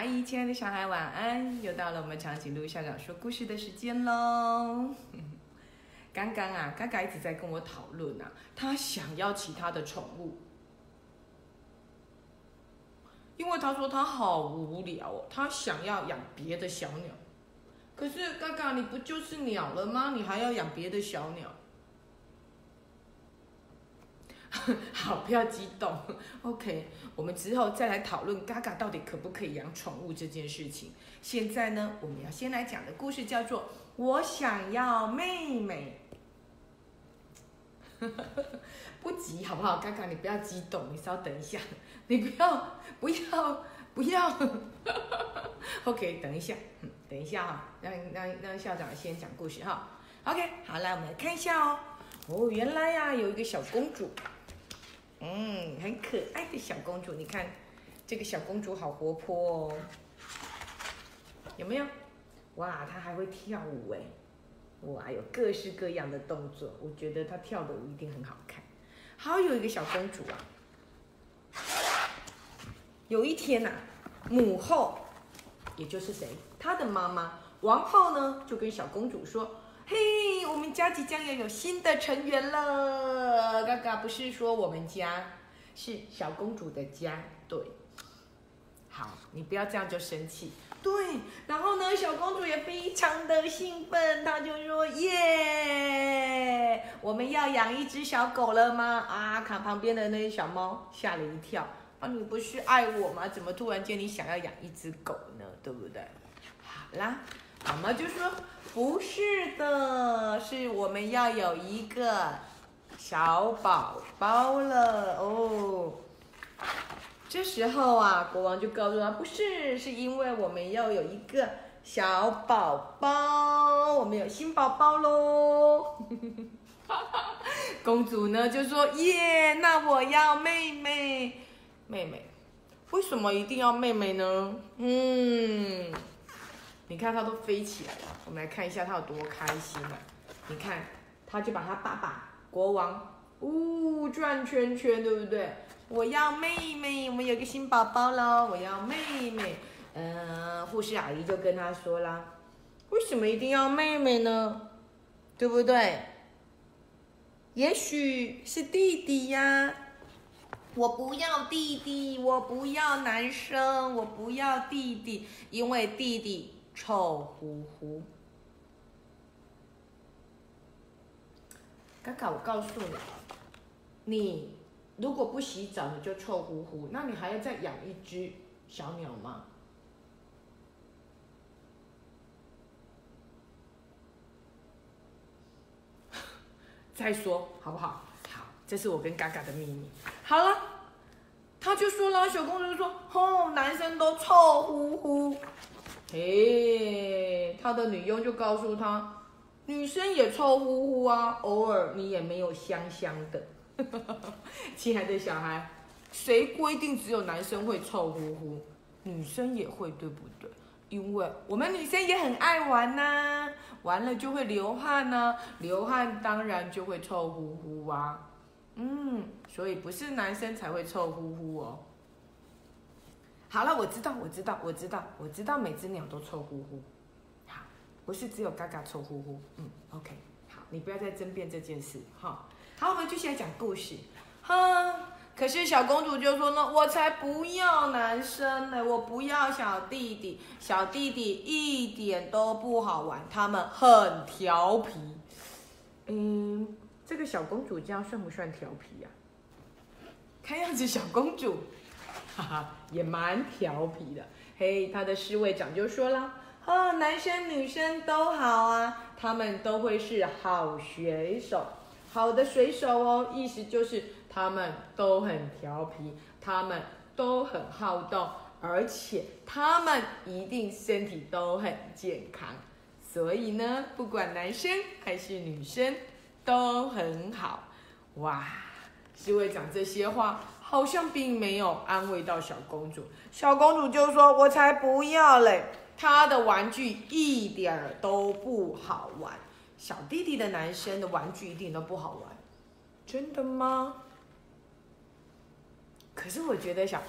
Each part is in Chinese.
嗨，亲爱的小孩，晚安！又到了我们长颈鹿校长说故事的时间喽。刚刚啊，嘎嘎一直在跟我讨论啊，他想要其他的宠物，因为他说他好无聊哦，他想要养别的小鸟。可是嘎嘎，你不就是鸟了吗？你还要养别的小鸟？好，不要激动。OK，我们之后再来讨论 Gaga 到底可不可以养宠物这件事情。现在呢，我们要先来讲的故事叫做《我想要妹妹》。不急，好不好？？Gaga，，你不要激动，你稍等一下，你不要，不要，不要。OK，等一下，等一下哈，让让让校长先讲故事哈。OK，好，来我们来看一下哦。哦，原来呀，有一个小公主。嗯，很可爱的小公主，你看，这个小公主好活泼哦，有没有？哇，她还会跳舞哎，哇，有各式各样的动作，我觉得她跳的舞一定很好看。好，有一个小公主啊，有一天呐，母后，也就是谁，她的妈妈王后呢，就跟小公主说。嘿，我们家即将要有新的成员了。嘎嘎，不是说我们家，是小公主的家。对，好，你不要这样就生气。对，然后呢，小公主也非常的兴奋，她就说：“耶，我们要养一只小狗了吗？”啊，看旁边的那些小猫吓了一跳。啊，你不是爱我吗？怎么突然间你想要养一只狗呢？对不对？好啦，妈妈就说。不是的，是我们要有一个小宝宝了哦。这时候啊，国王就告诉他，不是，是因为我们要有一个小宝宝，我们有新宝宝喽。公主呢就说：耶，那我要妹妹，妹妹，为什么一定要妹妹呢？嗯。你看它都飞起来了，我们来看一下它有多开心啊！你看，它就把它爸爸国王，呜转圈圈，对不对？我要妹妹，我们有个新宝宝了，我要妹妹。嗯，护士阿姨就跟他说啦，为什么一定要妹妹呢？对不对？也许是弟弟呀，我不要弟弟，我不要男生，我不要弟弟，因为弟弟。臭乎乎！嘎嘎，我告诉你，你如果不洗澡，你就臭乎乎，那你还要再养一只小鸟吗？再说好不好？好，这是我跟嘎嘎的秘密。好了，他就说了，小公主说：“哦，男生都臭乎乎。”嘿，他的女佣就告诉他，女生也臭乎乎啊，偶尔你也没有香香的。亲爱的小孩，谁规定只有男生会臭乎乎？女生也会，对不对？因为我们女生也很爱玩呐，玩了就会流汗呐，流汗当然就会臭乎乎啊。嗯，所以不是男生才会臭乎乎哦。好了，我知道，我知道，我知道，我知道，每只鸟都臭乎乎。好，不是只有嘎嘎臭乎乎。嗯，OK，好，你不要再争辩这件事哈。好，我们继续来讲故事。哼，可是小公主就说呢，我才不要男生呢，我不要小弟弟，小弟弟一点都不好玩，他们很调皮。嗯，这个小公主这样算不算调皮呀？看样子小公主。哈哈，也蛮调皮的。嘿，他的侍卫长就说了：“哦，男生女生都好啊，他们都会是好水手，好的水手哦。意思就是他们都很调皮，他们都很好动，而且他们一定身体都很健康。所以呢，不管男生还是女生都很好。哇，侍卫长这些话。”好像并没有安慰到小公主，小公主就说：“我才不要嘞，她的玩具一点儿都不好玩。小弟弟的男生的玩具一点都不好玩，真的吗？可是我觉得小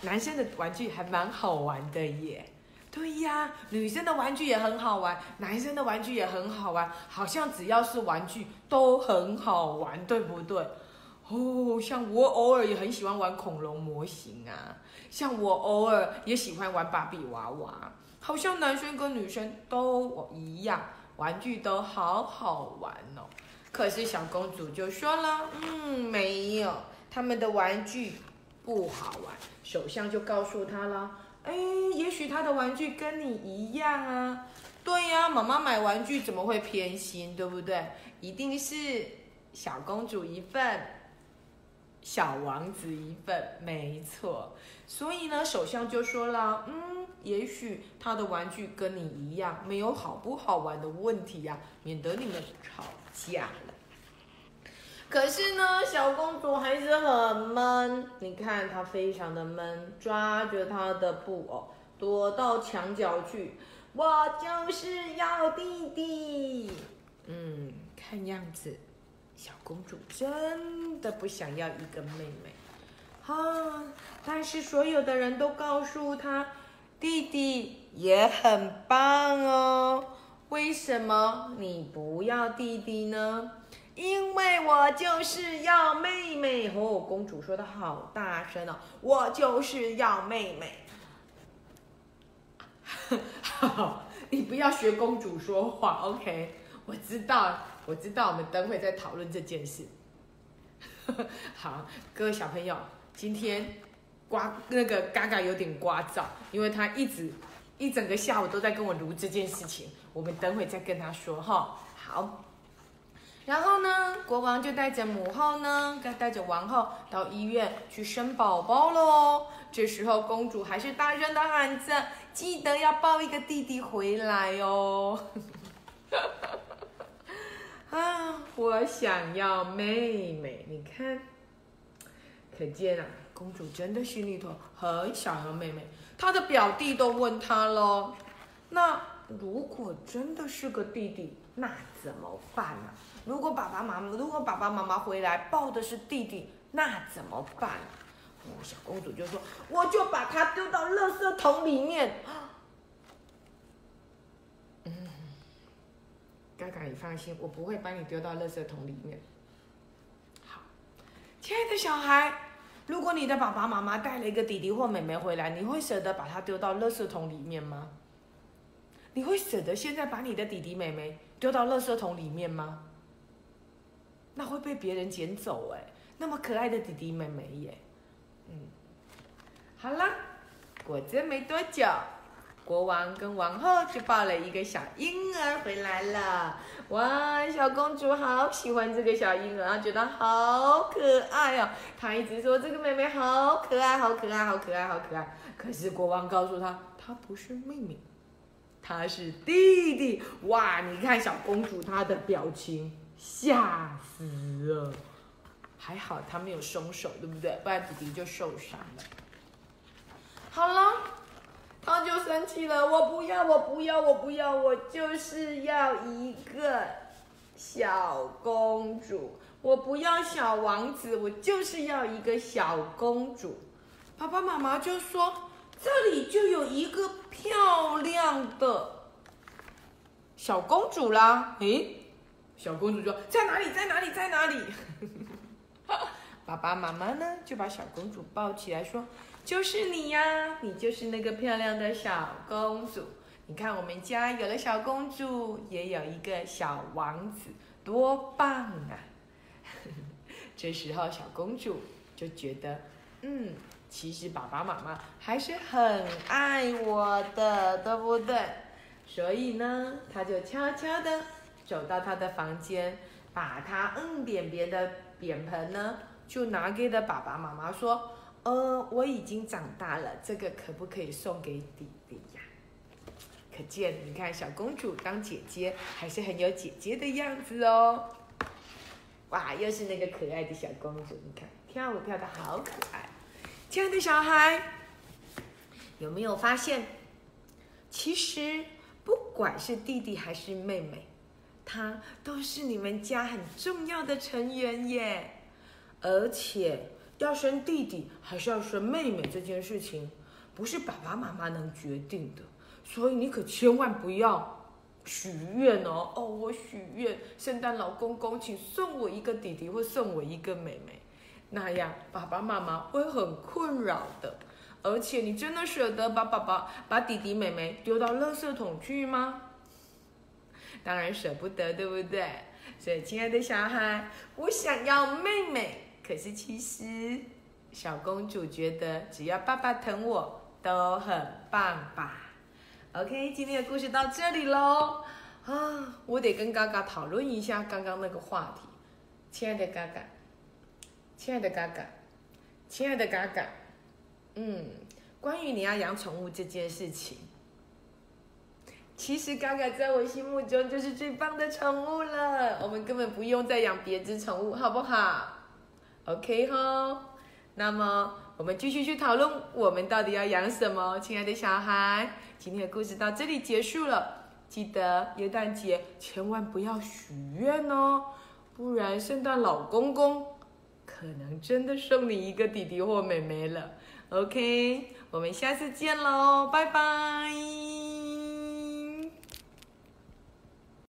男生的玩具还蛮好玩的耶。对呀，女生的玩具也很好玩，男生的玩具也很好玩，好像只要是玩具都很好玩，对不对？哦，像我偶尔也很喜欢玩恐龙模型啊，像我偶尔也喜欢玩芭比娃娃，好像男生跟女生都一样，玩具都好好玩哦。可是小公主就说了，嗯，没有，他们的玩具不好玩。首相就告诉她了。哎，也许他的玩具跟你一样啊。对呀，妈妈买玩具怎么会偏心，对不对？一定是小公主一份，小王子一份，没错。所以呢，首相就说了，嗯，也许他的玩具跟你一样，没有好不好玩的问题呀，免得你们吵架了。可是呢，小公主还是很闷。你看她非常的闷，抓着她的布偶躲到墙角去。我就是要弟弟。嗯，看样子小公主真的不想要一个妹妹。哈，但是所有的人都告诉她，弟弟也很棒哦。为什么你不要弟弟呢？因为我就是要妹妹哦，公主说的好大声哦，我就是要妹妹。好，你不要学公主说话，OK？我知道，我知道，我们等会再讨论这件事。好，各位小朋友，今天刮那个嘎嘎有点刮噪，因为他一直一整个下午都在跟我读这件事情，我们等会再跟他说哈。好。然后呢，国王就带着母后呢，该带着王后到医院去生宝宝喽。这时候，公主还是大声的喊着：“记得要抱一个弟弟回来哦！”啊，我想要妹妹。你看，可见啊，公主真的心里头很想要妹妹。她的表弟都问她了：“那如果真的是个弟弟，那怎么办呢？”如果爸爸妈妈如果爸爸妈妈回来抱的是弟弟，那怎么办？哦，小公主就说：“我就把它丢到垃圾桶里面。”，嘎嘎，你放心，我不会把你丢到垃圾桶里面。好，亲爱的小孩，如果你的爸爸妈妈带了一个弟弟或妹妹回来，你会舍得把它丢到垃圾桶里面吗？你会舍得现在把你的弟弟妹妹丢到垃圾桶里面吗？那会被别人捡走哎，那么可爱的弟弟妹妹耶，嗯，好了，果真没多久，国王跟王后就抱了一个小婴儿回来了。哇，小公主好喜欢这个小婴儿，啊觉得好可爱哦。她一直说这个妹妹好可爱，好可爱，好可爱，好可爱。可是国王告诉她，她不是妹妹，她是弟弟。哇，你看小公主她的表情。吓死了！还好她没有松手，对不对？不然弟弟就受伤了。好了，他就生气了。我不要，我不要，我不要，我就是要一个小公主。我不要小王子，我就是要一个小公主。爸爸妈妈就说：“这里就有一个漂亮的小公主啦。”诶。小公主说：“在哪里？在哪里？在哪里？” 爸爸妈妈呢就把小公主抱起来说：“就是你呀，你就是那个漂亮的小公主。你看，我们家有了小公主，也有一个小王子，多棒啊！” 这时候，小公主就觉得：“嗯，其实爸爸妈妈还是很爱我的，对不对？”所以呢，她就悄悄的。走到他的房间，把他嗯扁扁的扁盆呢，就拿给了爸爸妈妈说：“呃，我已经长大了，这个可不可以送给弟弟呀？”可见，你看小公主当姐姐还是很有姐姐的样子哦。哇，又是那个可爱的小公主，你看跳舞跳的好可爱。亲爱的小孩，有没有发现，其实不管是弟弟还是妹妹。他都是你们家很重要的成员耶，而且要生弟弟还是要生妹妹这件事情，不是爸爸妈妈能决定的，所以你可千万不要许愿哦。哦，我许愿，圣诞老公公，请送我一个弟弟或送我一个妹妹，那样爸爸妈妈会很困扰的。而且你真的舍得把爸爸、把弟弟、妹妹丢到垃圾桶去吗？当然舍不得，对不对？所以，亲爱的小孩，我想要妹妹。可是其实，小公主觉得只要爸爸疼我都很棒吧？OK，今天的故事到这里喽。啊，我得跟嘎嘎讨论一下刚刚那个话题。亲爱的嘎嘎，亲爱的嘎嘎，亲爱的嘎嘎。嗯，关于你要养宠物这件事情，其实嘎嘎在我心目中就是最棒的宠物了。我们根本不用再养别只宠物，好不好？OK 哈。那么我们继续去讨论，我们到底要养什么？亲爱的小孩，今天的故事到这里结束了。记得元旦节千万不要许愿哦，不然圣诞老公公可能真的送你一个弟弟或妹妹了。OK，我们下次见喽，拜拜。